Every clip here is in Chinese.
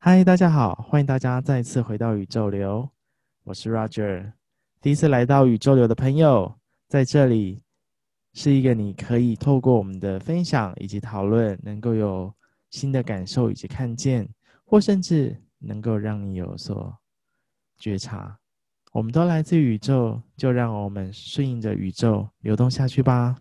嗨，大家好，欢迎大家再次回到宇宙流，我是 Roger。第一次来到宇宙流的朋友，在这里是一个你可以透过我们的分享以及讨论，能够有新的感受以及看见，或甚至能够让你有所觉察。我们都来自宇宙，就让我们顺应着宇宙流动下去吧。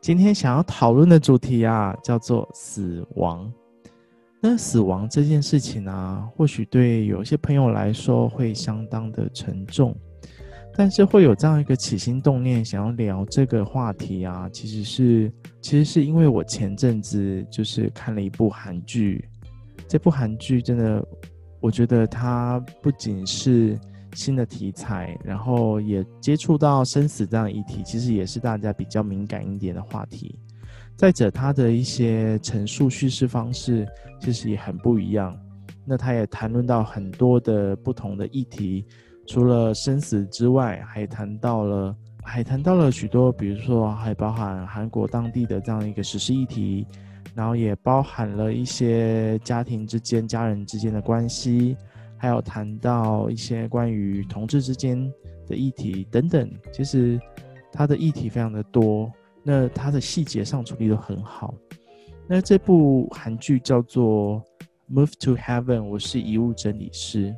今天想要讨论的主题啊，叫做死亡。那死亡这件事情啊，或许对有些朋友来说会相当的沉重，但是会有这样一个起心动念想要聊这个话题啊，其实是其实是因为我前阵子就是看了一部韩剧，这部韩剧真的，我觉得它不仅是。新的题材，然后也接触到生死这样议题，其实也是大家比较敏感一点的话题。再者，他的一些陈述叙事方式其实也很不一样。那他也谈论到很多的不同的议题，除了生死之外，还谈到了，还谈到了许多，比如说还包含韩国当地的这样一个时事议题，然后也包含了一些家庭之间、家人之间的关系。还有谈到一些关于同志之间的议题等等，其实他的议题非常的多，那它的细节上处理得很好。那这部韩剧叫做《Move to Heaven》，我是遗物整理师。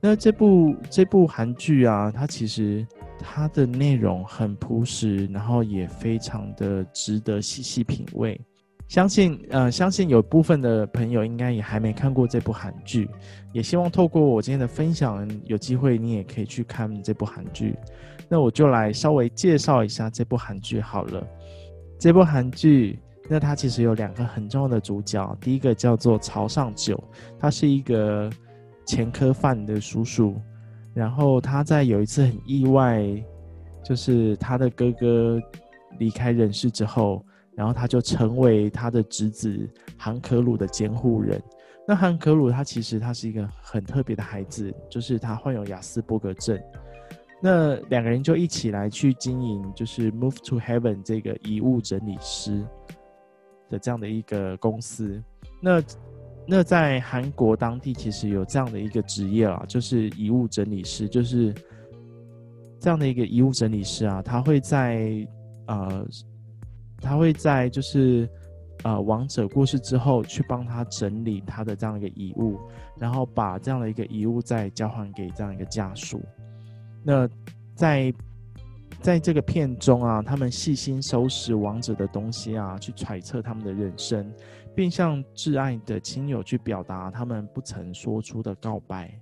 那这部这部韩剧啊，它其实它的内容很朴实，然后也非常的值得细细品味。相信呃，相信有部分的朋友应该也还没看过这部韩剧，也希望透过我今天的分享，有机会你也可以去看这部韩剧。那我就来稍微介绍一下这部韩剧好了。这部韩剧，那它其实有两个很重要的主角，第一个叫做朝尚九，他是一个前科犯的叔叔，然后他在有一次很意外，就是他的哥哥离开人世之后。然后他就成为他的侄子韩可鲁的监护人。那韩可鲁他其实他是一个很特别的孩子，就是他患有亚斯伯格症。那两个人就一起来去经营，就是 Move to Heaven 这个遗物整理师的这样的一个公司。那那在韩国当地其实有这样的一个职业啊，就是遗物整理师，就是这样的一个遗物整理师啊，他会在呃。他会在就是，呃，亡者过世之后，去帮他整理他的这样一个遗物，然后把这样的一个遗物再交还给这样一个家属。那在在这个片中啊，他们细心收拾亡者的东西啊，去揣测他们的人生，并向挚爱的亲友去表达他们不曾说出的告白。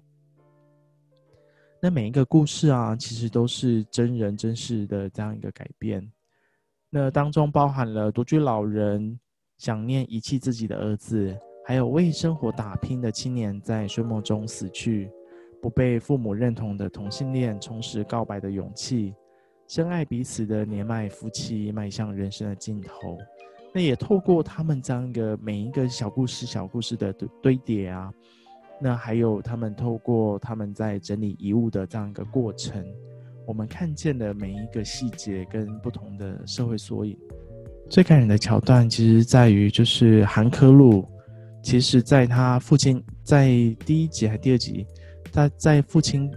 那每一个故事啊，其实都是真人真事的这样一个改编。那当中包含了独居老人想念遗弃自己的儿子，还有为生活打拼的青年在睡梦中死去，不被父母认同的同性恋重拾告白的勇气，深爱彼此的年迈夫妻迈向人生的尽头。那也透过他们这样一个每一个小故事、小故事的堆叠啊，那还有他们透过他们在整理遗物的这样一个过程。我们看见的每一个细节跟不同的社会缩影，最感人的桥段其实在于，就是韩科路，其实在他父亲在第一集还第二集，他在父亲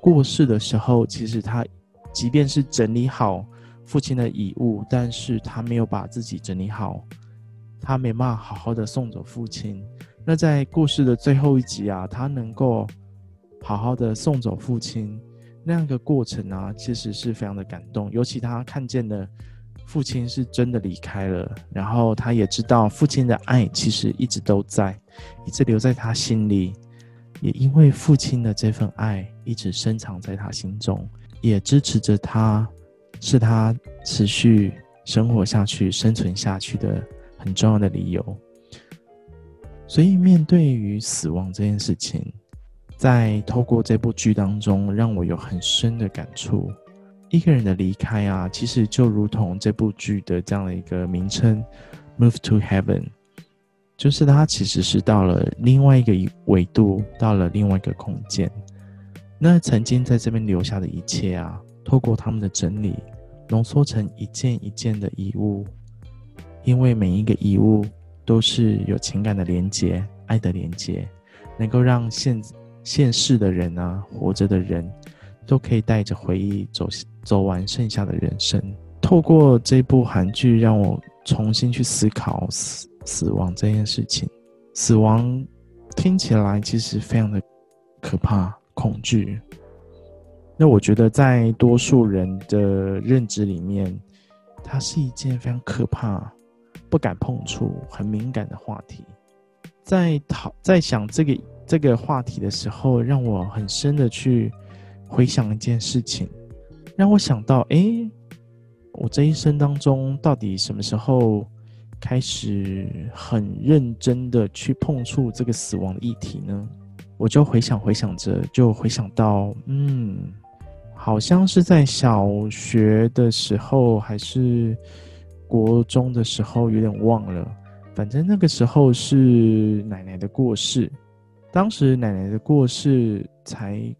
过世的时候，其实他即便是整理好父亲的遗物，但是他没有把自己整理好，他没办法好好的送走父亲。那在故事的最后一集啊，他能够好好的送走父亲。那样一个过程啊，其实是非常的感动。尤其他看见了父亲是真的离开了，然后他也知道父亲的爱其实一直都在，一直留在他心里。也因为父亲的这份爱一直深藏在他心中，也支持着他，是他持续生活下去、生存下去的很重要的理由。所以，面对于死亡这件事情，在透过这部剧当中，让我有很深的感触。一个人的离开啊，其实就如同这部剧的这样的一个名称 “Move to Heaven”，就是他其实是到了另外一个维度，到了另外一个空间。那曾经在这边留下的一切啊，透过他们的整理，浓缩成一件一件的遗物，因为每一个遗物都是有情感的连接、爱的连接，能够让现现世的人啊，活着的人。都可以带着回忆走走完剩下的人生。透过这部韩剧，让我重新去思考死死亡这件事情。死亡听起来其实非常的可怕、恐惧。那我觉得在多数人的认知里面，它是一件非常可怕、不敢碰触、很敏感的话题。在讨在想这个这个话题的时候，让我很深的去。回想一件事情，让我想到，诶，我这一生当中到底什么时候开始很认真的去碰触这个死亡的议题呢？我就回想回想着，就回想到，嗯，好像是在小学的时候，还是国中的时候，有点忘了。反正那个时候是奶奶的过世，当时奶奶的过世才。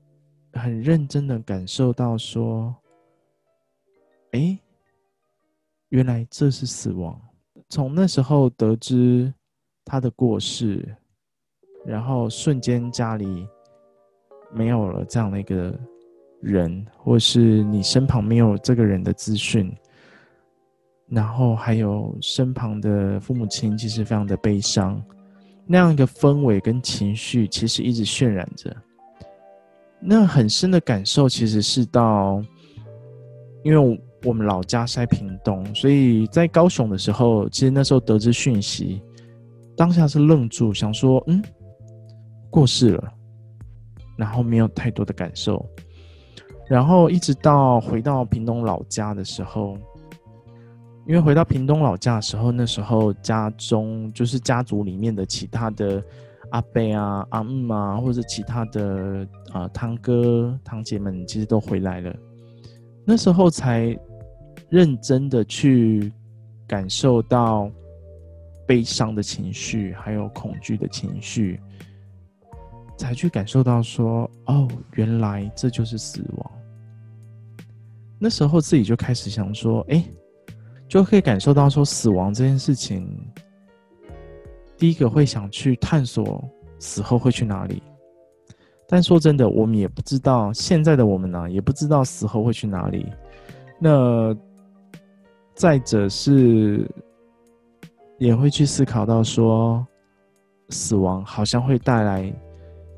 很认真的感受到说，哎，原来这是死亡。从那时候得知她的过世，然后瞬间家里没有了这样的一个人，或是你身旁没有这个人的资讯，然后还有身旁的父母亲，其实非常的悲伤。那样一个氛围跟情绪，其实一直渲染着。那很深的感受，其实是到，因为我们老家在屏东，所以在高雄的时候，其实那时候得知讯息，当下是愣住，想说，嗯，过世了，然后没有太多的感受，然后一直到回到屏东老家的时候，因为回到屏东老家的时候，那时候家中就是家族里面的其他的。阿伯啊、阿姆啊，或者其他的啊、呃、堂哥、堂姐们，其实都回来了。那时候才认真的去感受到悲伤的情绪，还有恐惧的情绪，才去感受到说：“哦，原来这就是死亡。”那时候自己就开始想说：“哎，就可以感受到说死亡这件事情。”第一个会想去探索死后会去哪里，但说真的，我们也不知道现在的我们呢、也不知道死后会去哪里。那再者是，也会去思考到说，死亡好像会带来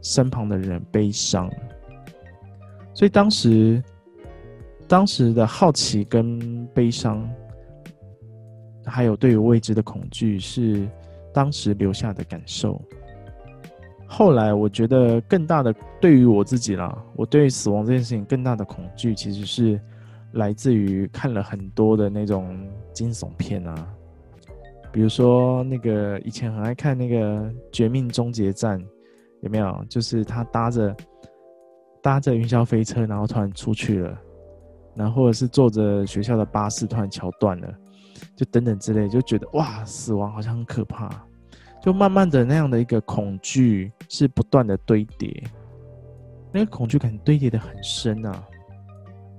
身旁的人悲伤，所以当时当时的好奇跟悲伤，还有对于未知的恐惧是。当时留下的感受。后来我觉得更大的，对于我自己啦，我对死亡这件事情更大的恐惧，其实是来自于看了很多的那种惊悚片啊，比如说那个以前很爱看那个《绝命终结站》，有没有？就是他搭着搭着云霄飞车，然后突然出去了，然后或者是坐着学校的巴士，突然桥断了。就等等之类，就觉得哇，死亡好像很可怕，就慢慢的那样的一个恐惧是不断的堆叠，那个恐惧感堆叠的很深啊，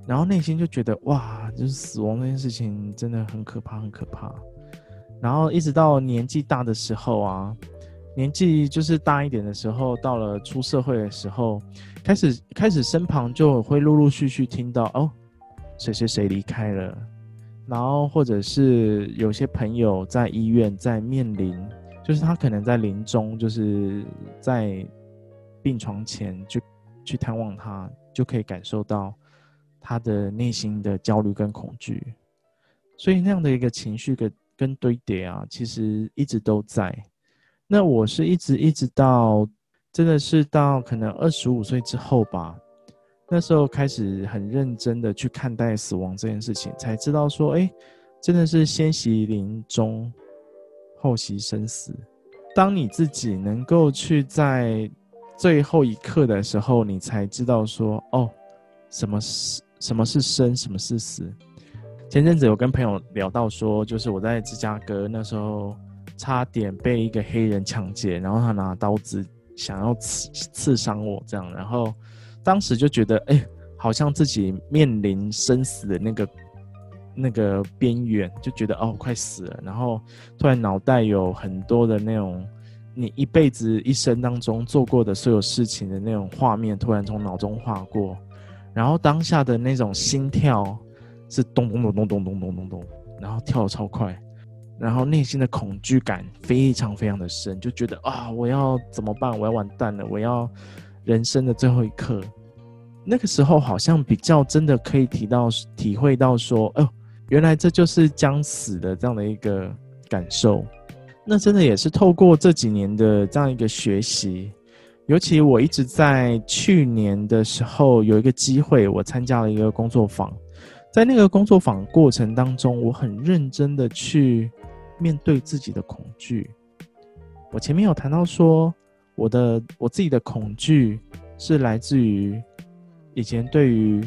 然后内心就觉得哇，就是死亡这件事情真的很可怕，很可怕。然后一直到年纪大的时候啊，年纪就是大一点的时候，到了出社会的时候，开始开始身旁就会陆陆续续听到哦，谁谁谁离开了。然后，或者是有些朋友在医院，在面临，就是他可能在临终，就是在病床前就去探望他，就可以感受到他的内心的焦虑跟恐惧。所以那样的一个情绪跟跟堆叠啊，其实一直都在。那我是一直一直到，真的是到可能二十五岁之后吧。那时候开始很认真的去看待死亡这件事情，才知道说，哎，真的是先习临终，后习生死。当你自己能够去在最后一刻的时候，你才知道说，哦，什么是什么是生，什么是死。前阵子有跟朋友聊到说，就是我在芝加哥那时候，差点被一个黑人抢劫，然后他拿刀子想要刺刺伤我，这样，然后当时就觉得，哎、好像自己面临生死的那个那个边缘，就觉得哦，快死了，然后突然脑袋有很多的那种你一辈子一生当中做过的所有事情的那种画面，突然从脑中划过，然后当下的那种心跳是咚咚咚咚咚咚咚咚咚，然后跳得超快。然后内心的恐惧感非常非常的深，就觉得啊，我要怎么办？我要完蛋了！我要人生的最后一刻。那个时候好像比较真的可以提到、体会到说，哦，原来这就是将死的这样的一个感受。那真的也是透过这几年的这样一个学习，尤其我一直在去年的时候有一个机会，我参加了一个工作坊，在那个工作坊过程当中，我很认真的去。面对自己的恐惧，我前面有谈到说，我的我自己的恐惧是来自于以前对于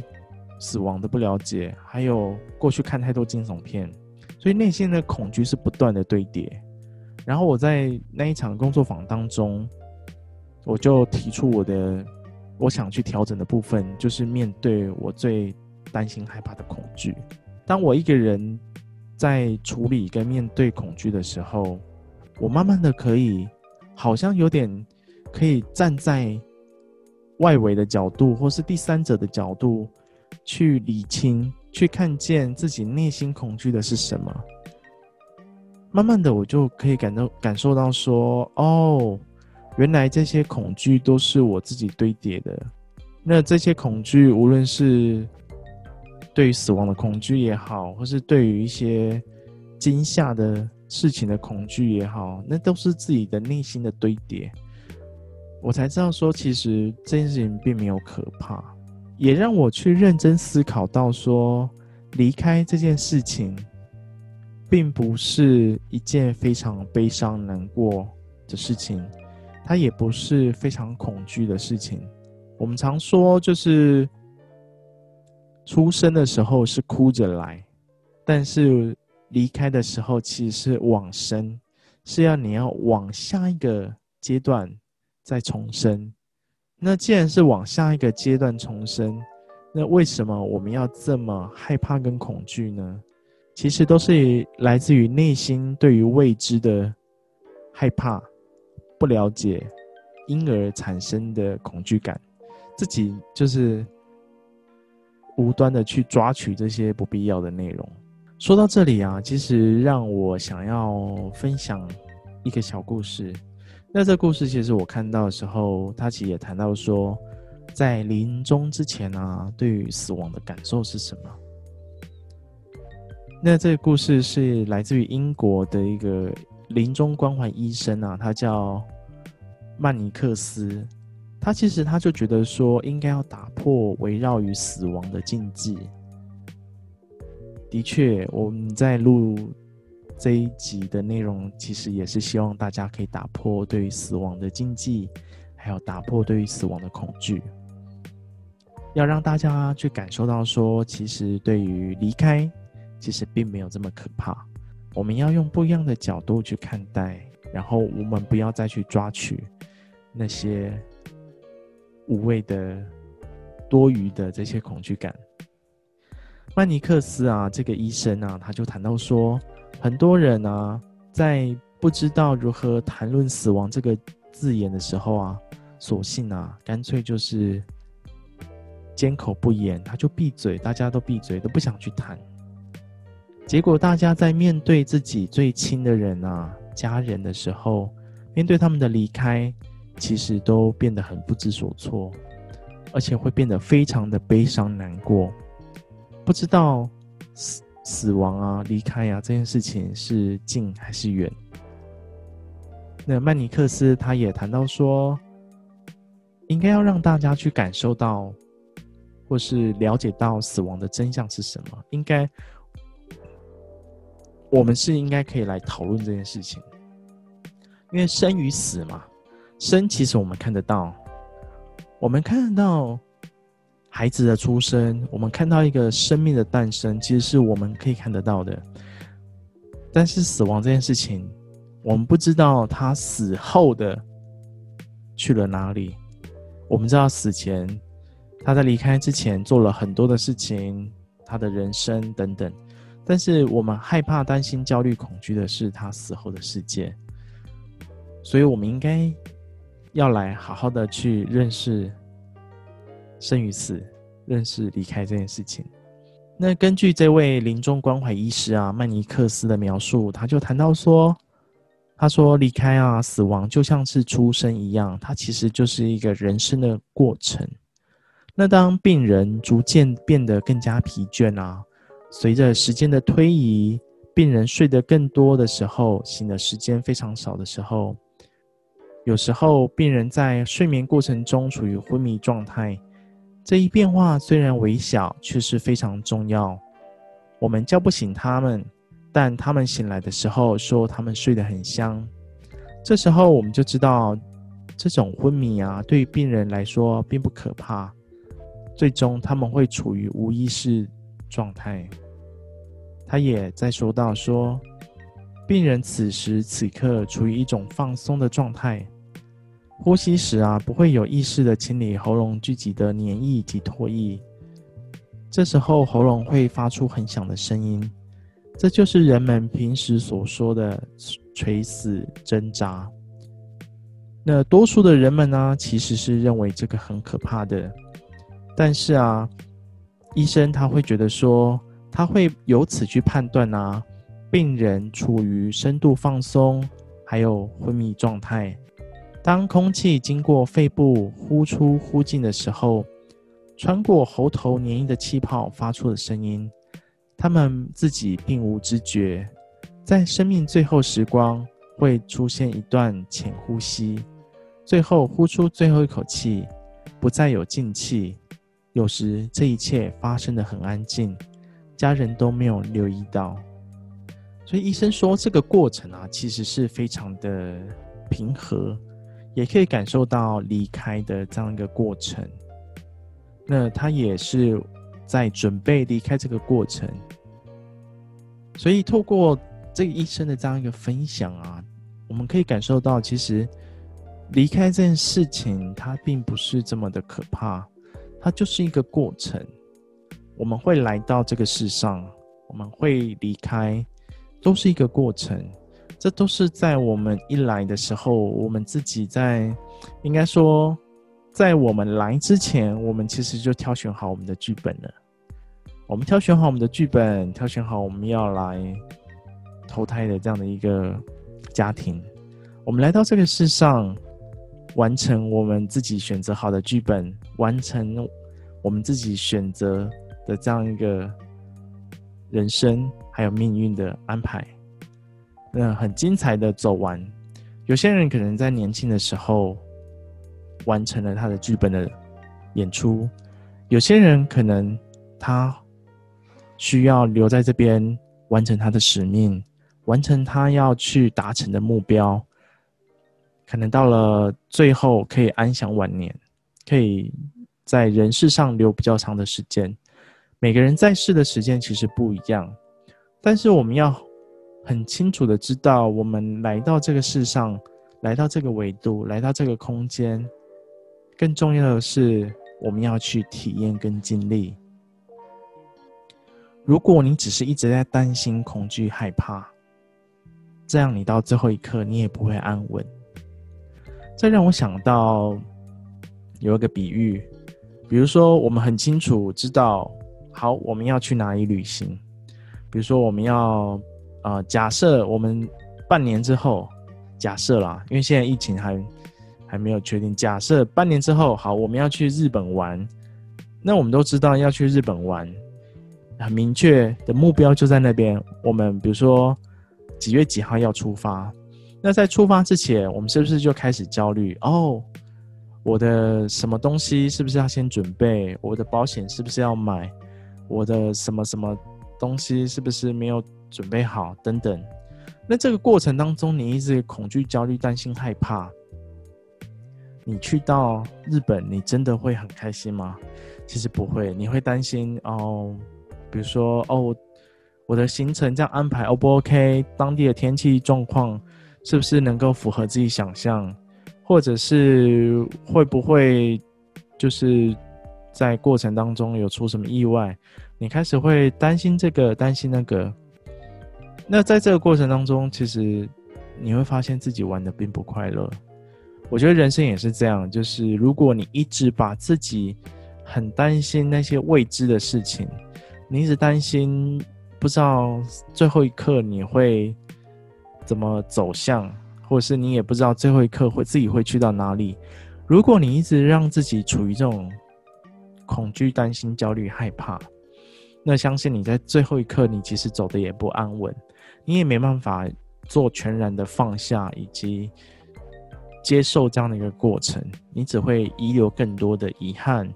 死亡的不了解，还有过去看太多惊悚片，所以内心的恐惧是不断的堆叠。然后我在那一场工作坊当中，我就提出我的我想去调整的部分，就是面对我最担心害怕的恐惧。当我一个人。在处理跟面对恐惧的时候，我慢慢的可以，好像有点可以站在外围的角度，或是第三者的角度去理清，去看见自己内心恐惧的是什么。慢慢的，我就可以感到感受到说，哦，原来这些恐惧都是我自己堆叠的。那这些恐惧，无论是对于死亡的恐惧也好，或是对于一些惊吓的事情的恐惧也好，那都是自己的内心的堆叠。我才知道说，其实这件事情并没有可怕，也让我去认真思考到说，离开这件事情，并不是一件非常悲伤难过的事情，它也不是非常恐惧的事情。我们常说，就是。出生的时候是哭着来，但是离开的时候其实是往生，是要你要往下一个阶段再重生。那既然是往下一个阶段重生，那为什么我们要这么害怕跟恐惧呢？其实都是来自于内心对于未知的害怕、不了解，因而产生的恐惧感，自己就是。无端的去抓取这些不必要的内容。说到这里啊，其实让我想要分享一个小故事。那这故事其实我看到的时候，他其实也谈到说，在临终之前啊，对于死亡的感受是什么？那这个故事是来自于英国的一个临终关怀医生啊，他叫曼尼克斯。他其实他就觉得说，应该要打破围绕于死亡的禁忌。的确，我们在录这一集的内容，其实也是希望大家可以打破对于死亡的禁忌，还有打破对于死亡的恐惧，要让大家去感受到说，其实对于离开，其实并没有这么可怕。我们要用不一样的角度去看待，然后我们不要再去抓取那些。无谓的、多余的这些恐惧感。曼尼克斯啊，这个医生啊，他就谈到说，很多人啊，在不知道如何谈论死亡这个字眼的时候啊，索性啊，干脆就是缄口不言，他就闭嘴，大家都闭嘴，都不想去谈。结果大家在面对自己最亲的人啊、家人的时候，面对他们的离开。其实都变得很不知所措，而且会变得非常的悲伤难过，不知道死亡啊、离开啊这件事情是近还是远。那曼尼克斯他也谈到说，应该要让大家去感受到，或是了解到死亡的真相是什么。应该，我们是应该可以来讨论这件事情，因为生与死嘛。生其实我们看得到，我们看得到孩子的出生，我们看到一个生命的诞生，其实是我们可以看得到的。但是死亡这件事情，我们不知道他死后的去了哪里。我们知道死前他在离开之前做了很多的事情，他的人生等等。但是我们害怕、担心、焦虑、恐惧的是他死后的世界。所以，我们应该要来好好的去认识生与死，认识离开这件事情。那根据这位临终关怀医师啊，曼尼克斯的描述，他就谈到说：“他说离开啊，死亡就像是出生一样，它其实就是一个人生的过程。那当病人逐渐变得更加疲倦啊，随着时间的推移，病人睡得更多的时候，醒的时间非常少的时候，有时候病人在睡眠过程中处于昏迷状态。”这一变化虽然微小，却是非常重要。我们叫不醒他们，但他们醒来的时候说他们睡得很香。这时候我们就知道，这种昏迷啊，对于病人来说并不可怕。最终他们会处于无意识状态。他也在说到说，病人此时此刻处于一种放松的状态。呼吸时啊，不会有意识的清理喉咙聚集的黏液及唾液。这时候喉咙会发出很响的声音，这就是人们平时所说的垂死挣扎。那多数的人们呢，其实是认为这个很可怕的。但是啊，医生他会觉得说，他会由此去判断啊，病人处于深度放松，还有昏迷状态。当空气经过肺部呼出呼进的时候，穿过喉头黏液的气泡发出的声音，他们自己并无知觉。在生命最后时光，会出现一段浅呼吸，最后呼出最后一口气，不再有进气。有时这一切发生的很安静，家人都没有留意到。所以医生说，这个过程啊，其实是非常的平和。也可以感受到离开的这样一个过程，那他也是在准备离开这个过程，所以透过这个医生的这样一个分享啊，我们可以感受到，其实离开这件事情，它并不是这么的可怕，它就是一个过程。我们会来到这个世上，我们会离开，都是一个过程。这都是在我们一来的时候，我们自己在，应该说，在我们来之前，我们其实就挑选好我们的剧本了。我们挑选好我们的剧本，挑选好我们要来投胎的这样的一个家庭。我们来到这个世上，完成我们自己选择好的剧本，完成我们自己选择的这样一个人生，还有命运的安排。嗯很精彩的走完，有些人可能在年轻的时候完成了他的剧本的演出，有些人可能他需要留在这边完成他的使命，完成他要去达成的目标，可能到了最后可以安享晚年，可以在人世上留比较长的时间。每个人在世的时间其实不一样，但是我们要。很清楚的知道，我们来到这个世上，来到这个维度，来到这个空间，更重要的是，我们要去体验跟经历。如果你只是一直在担心、恐惧、害怕，这样你到最后一刻你也不会安稳。这让我想到有一个比喻，比如说我们很清楚知道，好，我们要去哪里旅行，比如说我们要。啊、呃，假设我们半年之后，假设啦，因为现在疫情还还没有确定。假设半年之后，好，我们要去日本玩，那我们都知道要去日本玩，很明确的目标就在那边。我们比如说几月几号要出发，那在出发之前，我们是不是就开始焦虑？哦，我的什么东西是不是要先准备？我的保险是不是要买？我的什么什么东西是不是没有？准备好，等等。那这个过程当中，你一直恐惧、焦虑、担心、害怕。你去到日本，你真的会很开心吗？其实不会，你会担心哦，比如说哦，我的行程这样安排 O 不 OK？当地的天气状况是不是能够符合自己想象？或者是会不会就是在过程当中有出什么意外？你开始会担心这个，担心那个。那在这个过程当中，其实你会发现自己玩的并不快乐。我觉得人生也是这样，就是如果你一直把自己很担心那些未知的事情，你一直担心不知道最后一刻你会怎么走向，或者是你也不知道最后一刻会自己会去到哪里。如果你一直让自己处于这种恐惧、担心、焦虑、害怕，那相信你在最后一刻，你其实走得也不安稳，你也没办法做全然的放下以及。接受这样的一个过程，你只会遗留更多的遗憾，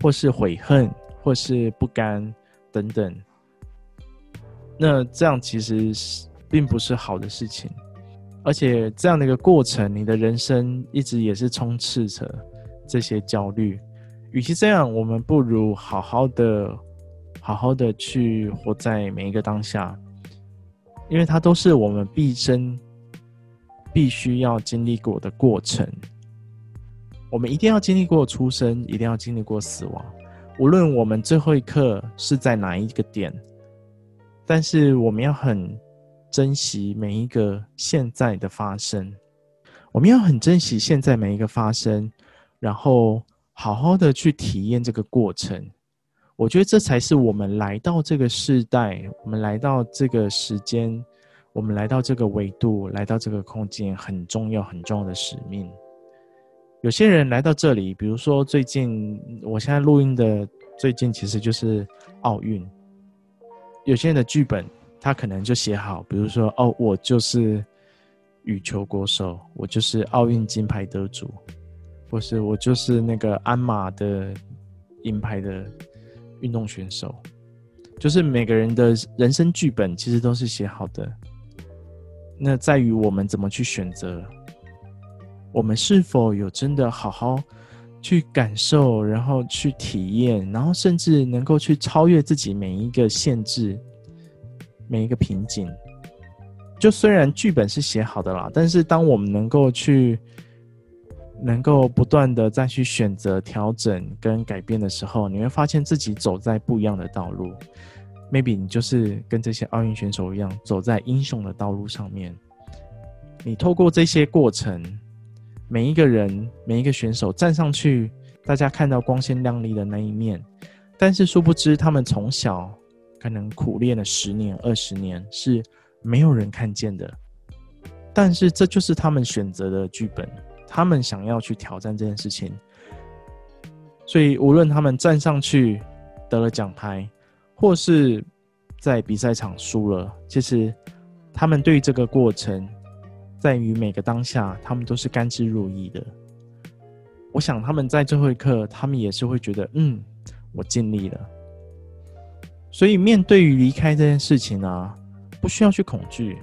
或是悔恨，或是不甘等等。那这样其实是并不是好的事情，而且这样的一个过程，你的人生一直也是充斥着这些焦虑。与其这样，我们不如好好的、好好的去活在每一个当下，因为它都是我们毕生。必须要经历过的过程，我们一定要经历过出生，一定要经历过死亡。无论我们最后一刻是在哪一个点，但是我们要很珍惜每一个现在的发生。我们要很珍惜现在每一个发生，然后好好的去体验这个过程。我觉得这才是我们来到这个时代，我们来到这个时间。我们来到这个维度，来到这个空间，很重要、很重要的使命。有些人来到这里，比如说最近，我现在录音的最近，其实就是奥运。有些人的剧本，他可能就写好，比如说，哦，我就是羽球国手，我就是奥运金牌得主，或是我就是那个鞍马的银牌的运动选手。就是每个人的人生剧本，其实都是写好的。那在于我们怎么去选择，我们是否有真的好好去感受，然后去体验，然后甚至能够去超越自己每一个限制、每一个瓶颈。就虽然剧本是写好的啦，但是当我们能够去，能够不断的再去选择、调整跟改变的时候，你会发现自己走在不一样的道路。maybe 你就是跟这些奥运选手一样，走在英雄的道路上面。你透过这些过程，每一个人、每一个选手站上去，大家看到光鲜亮丽的那一面，但是殊不知他们从小可能苦练了十年、二十年，是没有人看见的。但是这就是他们选择的剧本，他们想要去挑战这件事情。所以无论他们站上去得了奖牌，或是在比赛场输了，其实他们对于这个过程，在于每个当下，他们都是甘之如饴的。我想他们在最后一刻，他们也是会觉得，嗯，我尽力了。所以面对于离开这件事情呢，不需要去恐惧，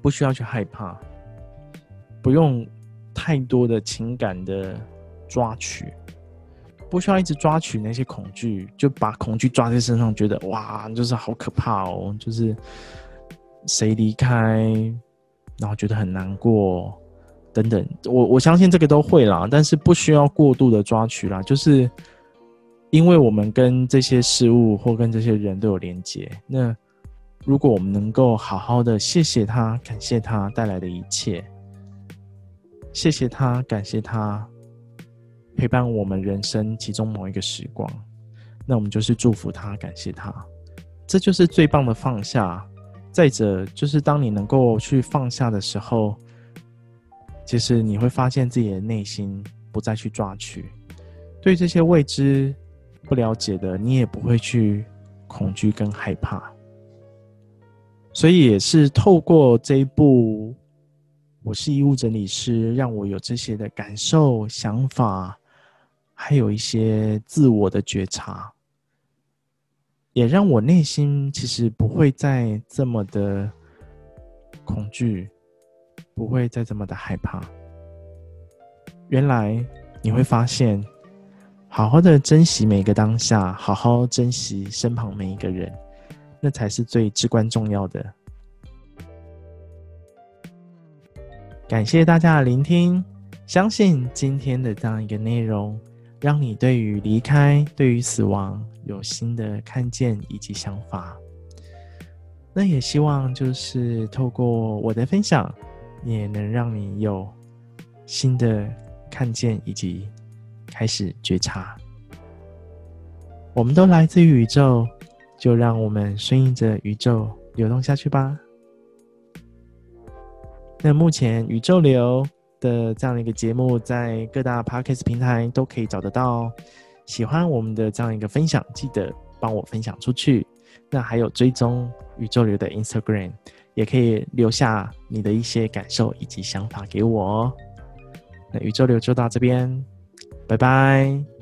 不需要去害怕，不用太多的情感的抓取。不需要一直抓取那些恐惧，就把恐惧抓在身上，觉得哇，就是好可怕哦，就是谁离开，然后觉得很难过等等。我我相信这个都会啦，但是不需要过度的抓取啦，就是因为我们跟这些事物或跟这些人都有连接。那如果我们能够好好的谢谢他，感谢他带来的一切，谢谢他，感谢他。陪伴我们人生其中某一个时光，那我们就是祝福他，感谢他，这就是最棒的放下。再者，就是当你能够去放下的时候，其实你会发现自己的内心不再去抓取，对这些未知、不了解的，你也不会去恐惧跟害怕。所以也是透过这一部《我是遗物整理师》，让我有这些的感受、想法。还有一些自我的觉察，也让我内心其实不会再这么的恐惧，不会再这么的害怕。原来你会发现，好好的珍惜每个当下，好好珍惜身旁每一个人，那才是最至关重要的。感谢大家的聆听，相信今天的这样一个内容，让你对于离开、对于死亡有新的看见以及想法。那也希望就是透过我的分享，也能让你有新的看见以及开始觉察。我们都来自于宇宙，就让我们顺应着宇宙流动下去吧。那目前宇宙流的这样的一个节目，在各大 Podcast 平台都可以找得到哦。喜欢我们的这样一个分享，记得帮我分享出去。那还有追踪宇宙流的 Instagram，也可以留下你的一些感受以及想法给我哦。那宇宙流就到这边，拜拜。